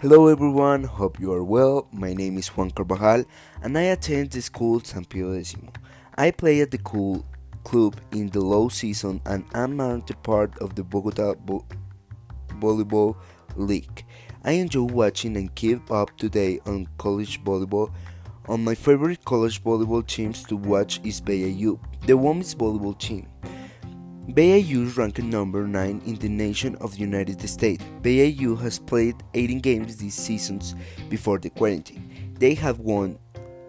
Hello everyone, hope you are well. My name is Juan Carvajal and I attend the school San Pio X. I play at the cool club in the low season and am a part of the Bogota Bo- Volleyball League. I enjoy watching and keep up to date on college volleyball. On my favorite college volleyball teams to watch is BYU, the women's volleyball team. BYU ranked number 9 in the nation of the United States. BYU has played 18 games this season before the quarantine. They have won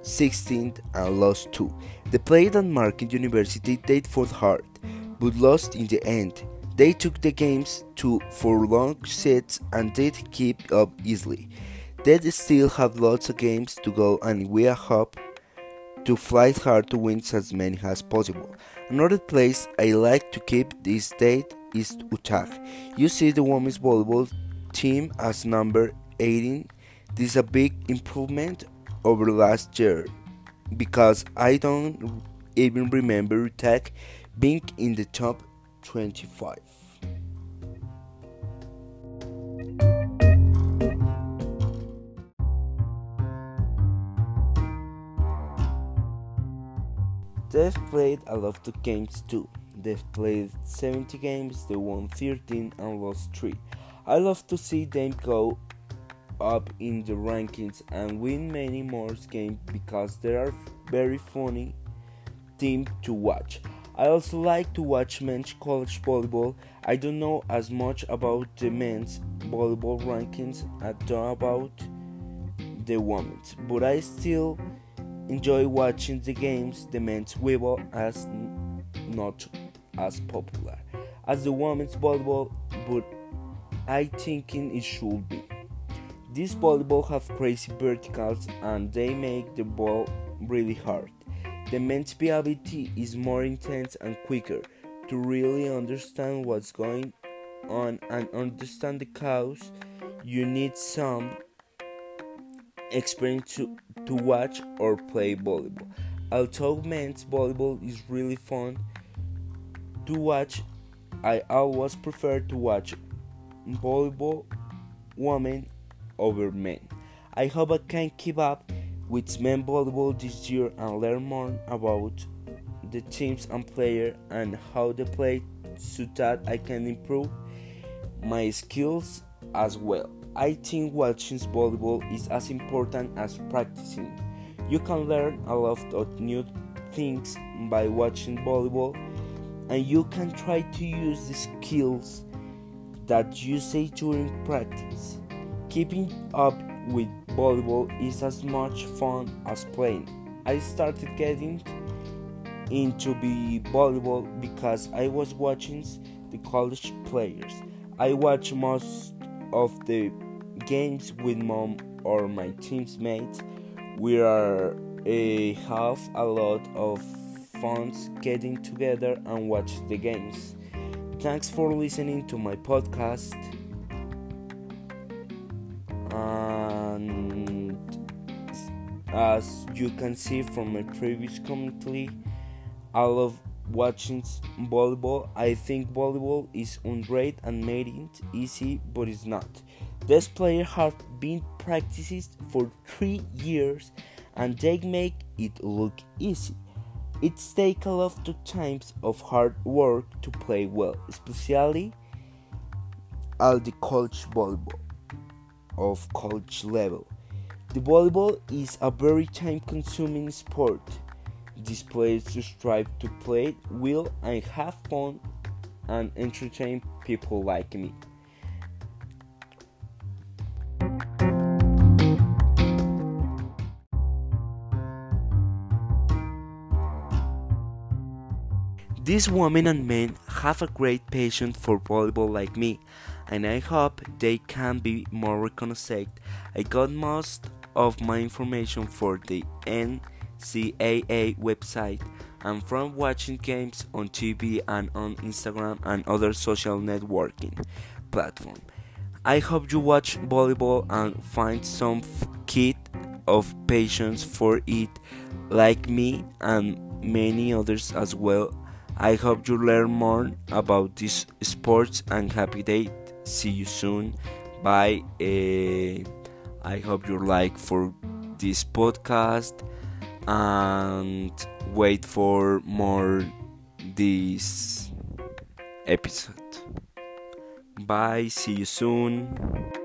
16 and lost 2. They played at Marquette University, they fought hard, but lost in the end. They took the games to four long sets and did keep up easily. They still have lots of games to go and we are hope to fight hard to win as many as possible. Another place I like to keep this date is Utah. You see the women's volleyball team as number 18. This is a big improvement over last year because I don't even remember Utah being in the top 25. They've played a lot of games too. They've played 70 games, they won 13 and lost 3. I love to see them go up in the rankings and win many more games because they are very funny team to watch. I also like to watch men's college volleyball. I don't know as much about the men's volleyball rankings as I do about the women's, but I still enjoy watching the games. The men's volleyball is not as popular as the women's volleyball, but I thinking it should be. These volleyball have crazy verticals and they make the ball really hard. The men's ability is more intense and quicker to really understand what's going on and understand the cause. You need some experience to, to watch or play volleyball. Although men's volleyball is really fun to watch, I always prefer to watch volleyball women over men. I hope I can keep up with men volleyball this year and learn more about the teams and players and how they play so that I can improve my skills as well. I think watching volleyball is as important as practicing. You can learn a lot of new things by watching volleyball and you can try to use the skills that you say during practice. Keeping up with volleyball is as much fun as playing. I started getting into the volleyball because I was watching the college players. I watch most of the games with mom or my team's mates. We are a have a lot of fun getting together and watch the games. Thanks for listening to my podcast. And as you can see from my previous commentary, I love watching volleyball. I think volleyball is great and made it easy, but it's not. These players have been practicing for three years and they make it look easy. It takes a lot of times of hard work to play well, especially at the college volleyball of college level. The volleyball is a very time consuming sport. These to strive to play will and have fun and entertain people like me. These women and men have a great passion for volleyball like me, and I hope they can be more recognized. I got most of my information for the NCAA website and from watching games on TV and on Instagram and other social networking platform. I hope you watch volleyball and find some kid of patience for it like me and many others as well. I hope you learn more about this sports and happy day. See you soon. Bye. Uh, I hope you like for this podcast and wait for more this episode. Bye, see you soon.